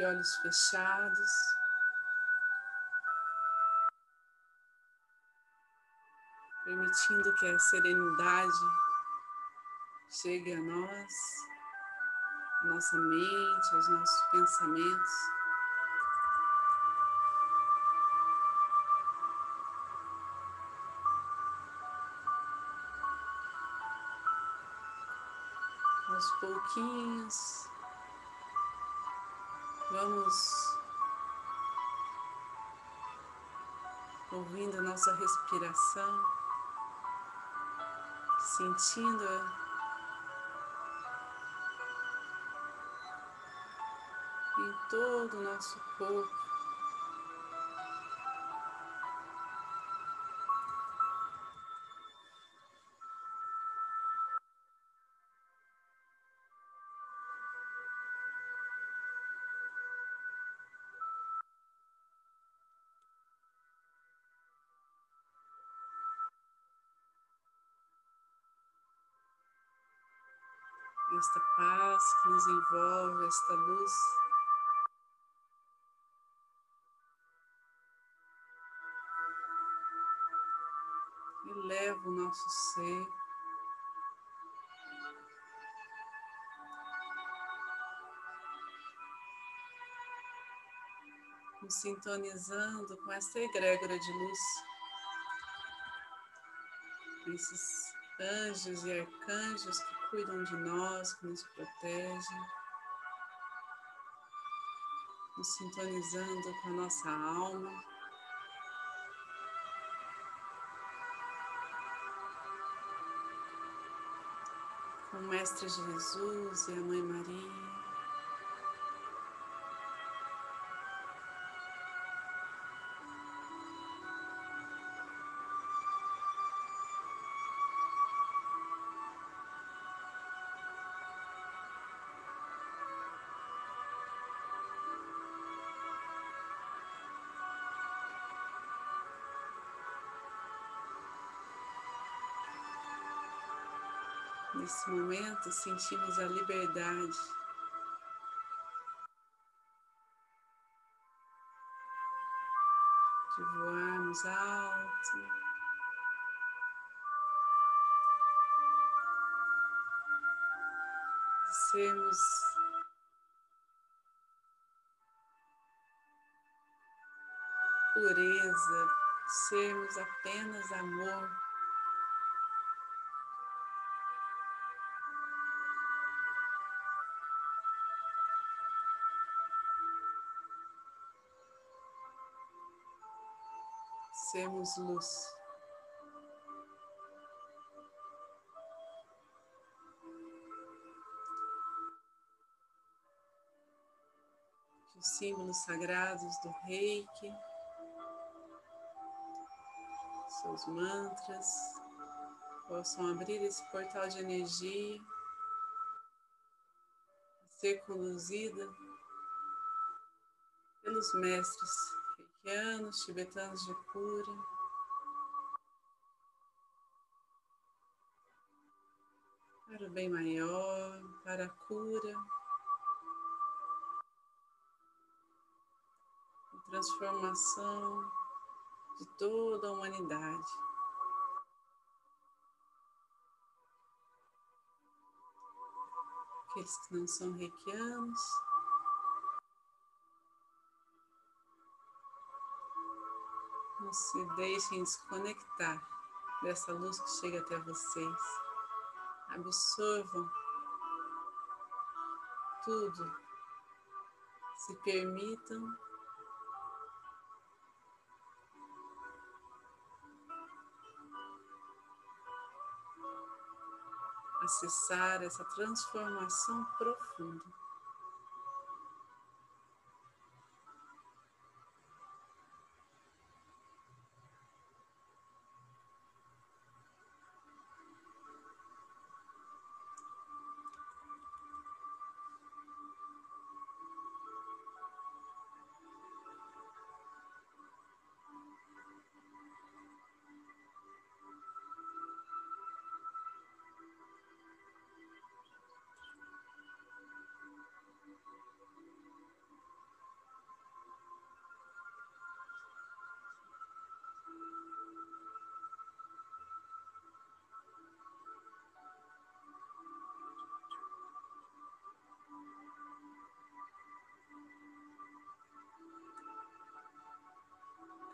de olhos fechados. Permitindo que a serenidade chegue a nós, a nossa mente, aos nossos pensamentos. aos pouquinhos, vamos ouvindo nossa respiração, sentindo em todo o nosso corpo. Esta paz que nos envolve, esta luz. Eleva o nosso ser. Nos sintonizando com essa egrégora de luz, esses anjos e arcanjos que cuidam de nós, que nos protegem, nos sintonizando com a nossa alma. Com o Mestre Jesus e a Mãe Maria. Nesse momento, sentimos a liberdade de voarmos alto. De sermos pureza, sermos apenas amor. Sermos luz. Que os símbolos sagrados do reiki, seus mantras, possam abrir esse portal de energia, ser conduzida pelos mestres reikianos, tibetanos de cura. Para o bem maior, para a cura e transformação de toda a humanidade. Aqueles que não são reikianos, Não se deixem desconectar dessa luz que chega até vocês. Absorvam tudo. Se permitam acessar essa transformação profunda.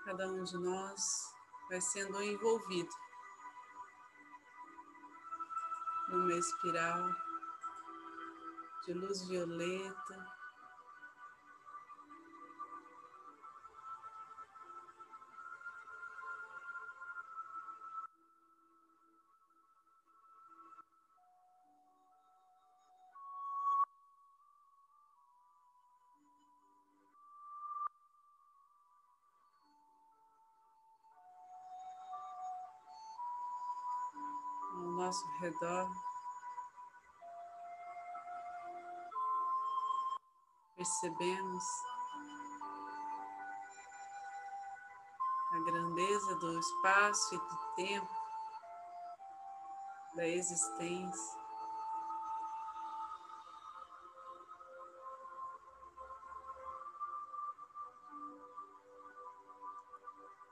Cada um de nós vai sendo envolvido. Numa espiral de luz violeta nosso redor. Percebemos a grandeza do espaço e do tempo, da existência.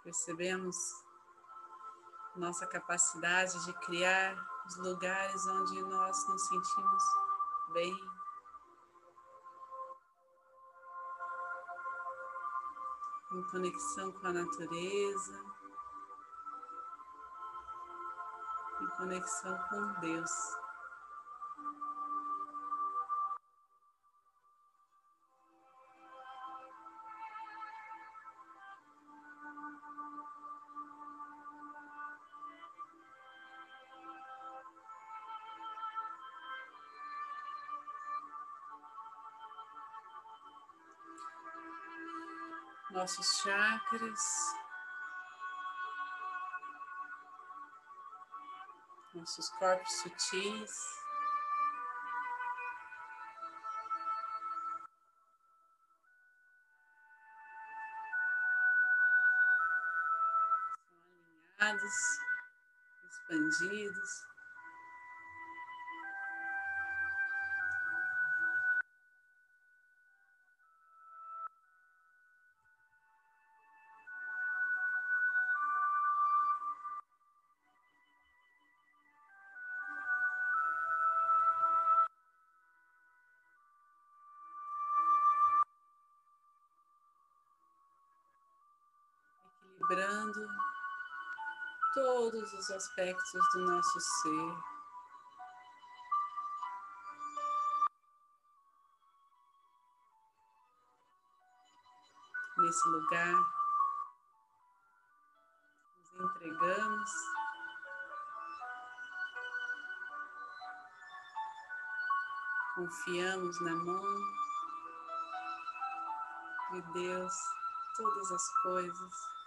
Percebemos nossa capacidade de criar os lugares onde nós nos sentimos bem. Em conexão com a natureza, em conexão com Deus. Nossos chakras, nossos corpos sutis. alinhados, expandidos. Equilibrando todos os aspectos do nosso ser. Nesse lugar, nos entregamos. Confiamos na mão de Deus todas as coisas.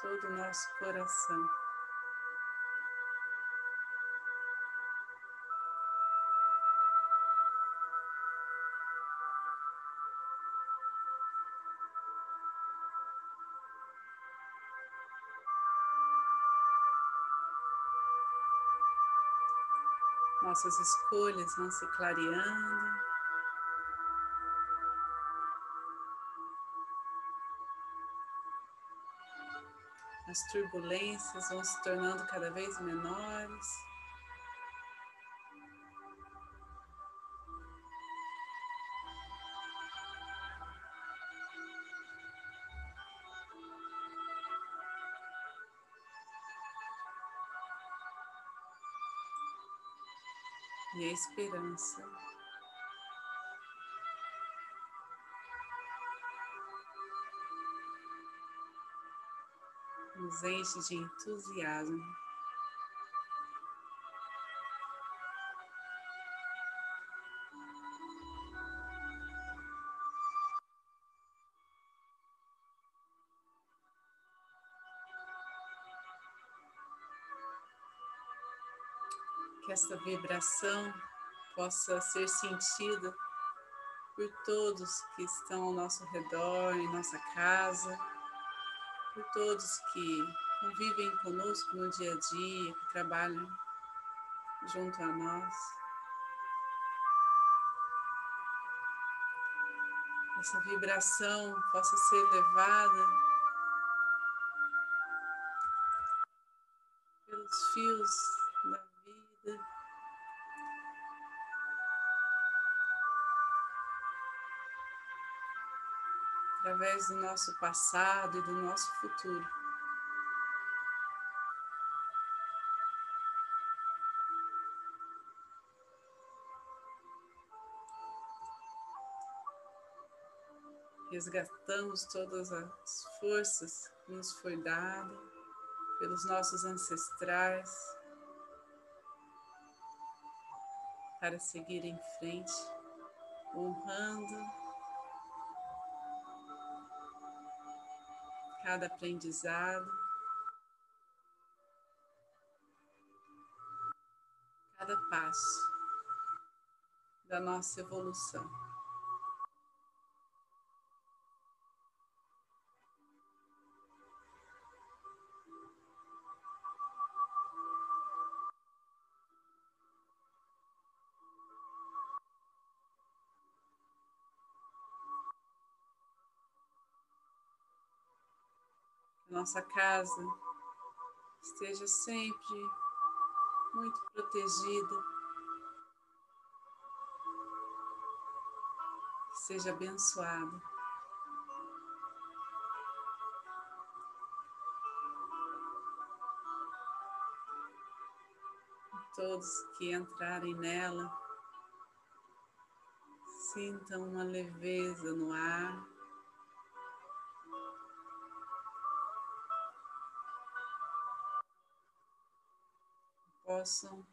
Todo o nosso coração. Nossas escolhas vão se clareando. As turbulências vão se tornando cada vez menores. E a esperança nos enche de entusiasmo. Que essa vibração possa ser sentida por todos que estão ao nosso redor, em nossa casa por todos que convivem conosco no dia a dia, que trabalham junto a nós. Essa vibração possa ser levada pelos fios através do nosso passado e do nosso futuro. Resgatamos todas as forças que nos foi dada pelos nossos ancestrais para seguir em frente, honrando cada aprendizado, cada passo da nossa evolução. Nossa casa esteja sempre muito protegida, seja abençoada. Todos que entrarem nela sintam uma leveza no ar. Possam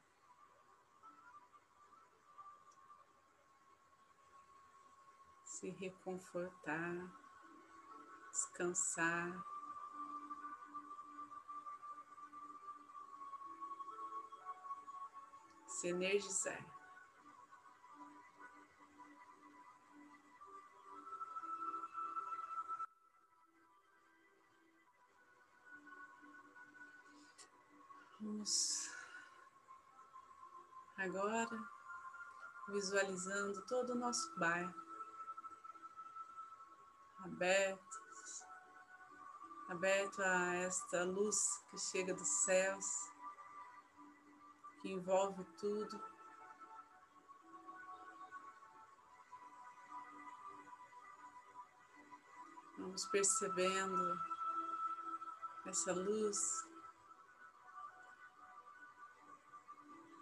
se reconfortar, descansar. Se energizar. Vamos Agora, visualizando todo o nosso bairro aberto, aberto a esta luz que chega dos céus, que envolve tudo. Vamos percebendo essa luz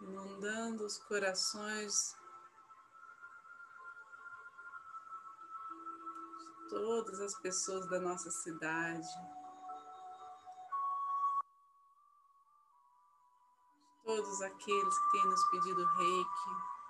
inundando os corações de todas as pessoas da nossa cidade, todos aqueles que têm nos pedido reiki.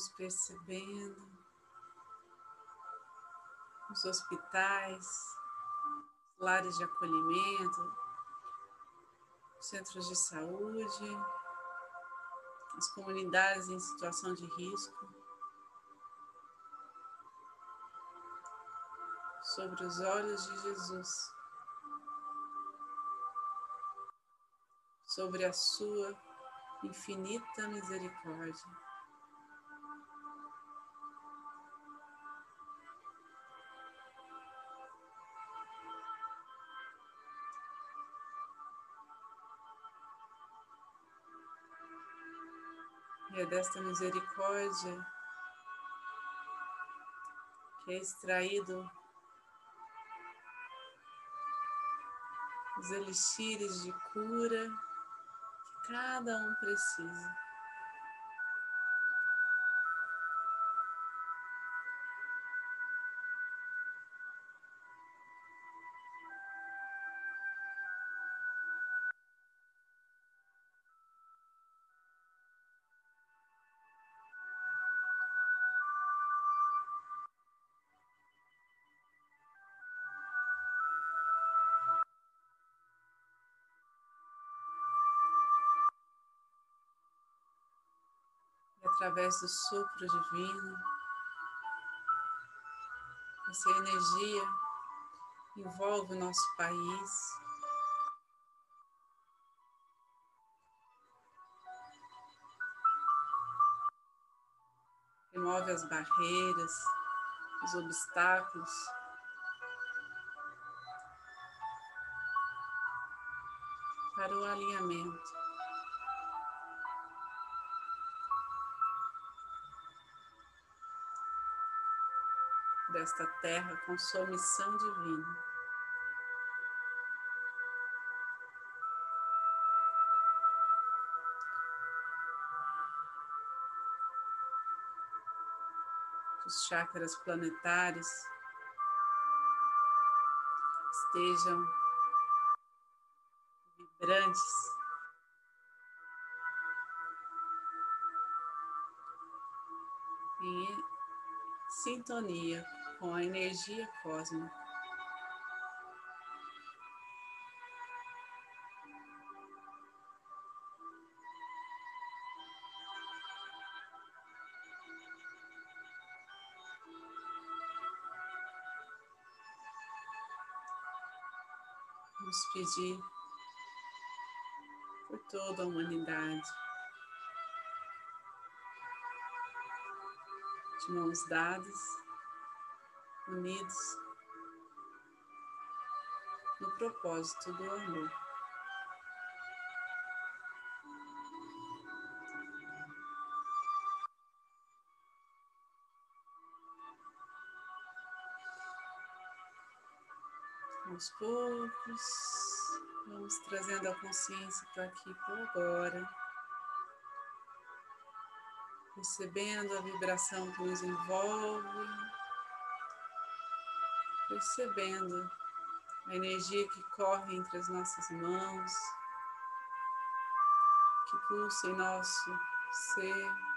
Vamos percebendo os hospitais, lares de acolhimento, centros de saúde, as comunidades em situação de risco. Sobre os olhos de Jesus, sobre a sua infinita misericórdia. Desta misericórdia que é extraído os elixires de cura que cada um precisa. Através do sopro divino, Essa energia envolve o nosso país. Remove as barreiras, os obstáculos. Para o alinhamento. Desta terra com sua missão divina. Os chakras planetários estejam vibrantes. Em sintonia com a energia cósmica. Vamos pedir por toda a humanidade. De mãos dadas unidos no propósito do amor. Aos poucos, vamos trazendo a consciência para aqui, para agora, percebendo a vibração que nos envolve percebendo a energia que corre entre as nossas mãos, que pulsa em nosso ser.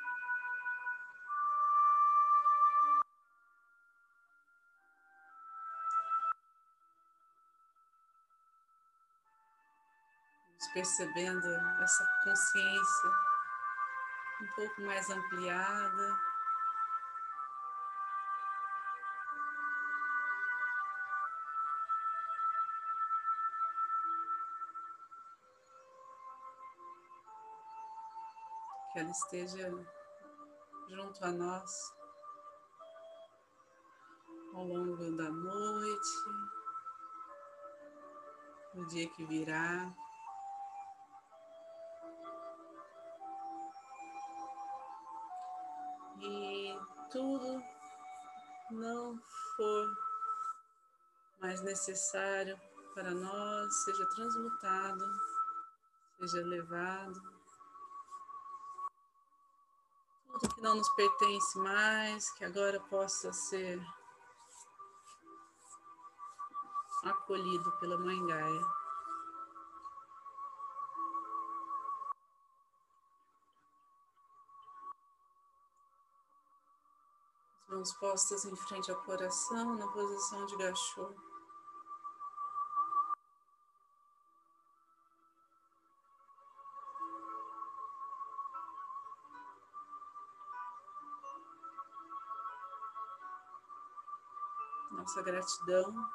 percebendo essa consciência um pouco mais ampliada. Que ela esteja junto a nós ao longo da noite, no dia que virá. E tudo não for mais necessário para nós, seja transmutado, seja levado tudo que não nos pertence mais, que agora possa ser acolhido pela Mãe Gaia. Mãos postas em frente ao coração, na posição de gachô. Nossa gratidão.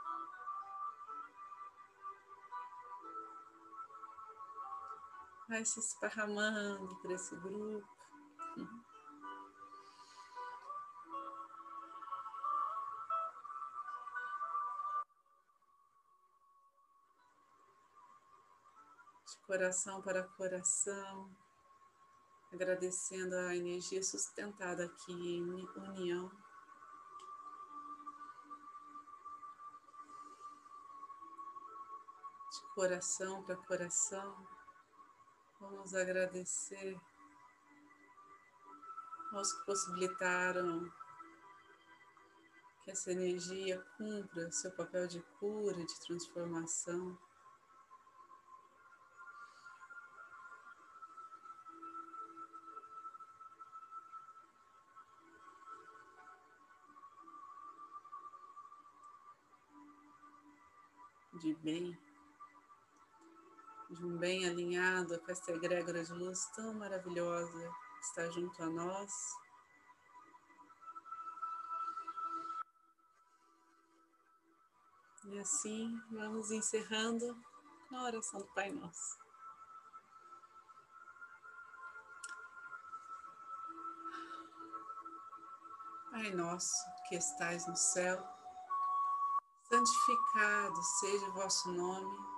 Vai se esparramando por esse grupo. De coração para coração, agradecendo a energia sustentada aqui em união. Coração para coração, vamos agradecer aos que possibilitaram que essa energia cumpra seu papel de cura, de transformação. De bem bem alinhado com esta egrégora de luz tão maravilhosa que está junto a nós. E assim vamos encerrando na oração do Pai Nosso. Pai nosso que estais no céu, santificado seja o vosso nome,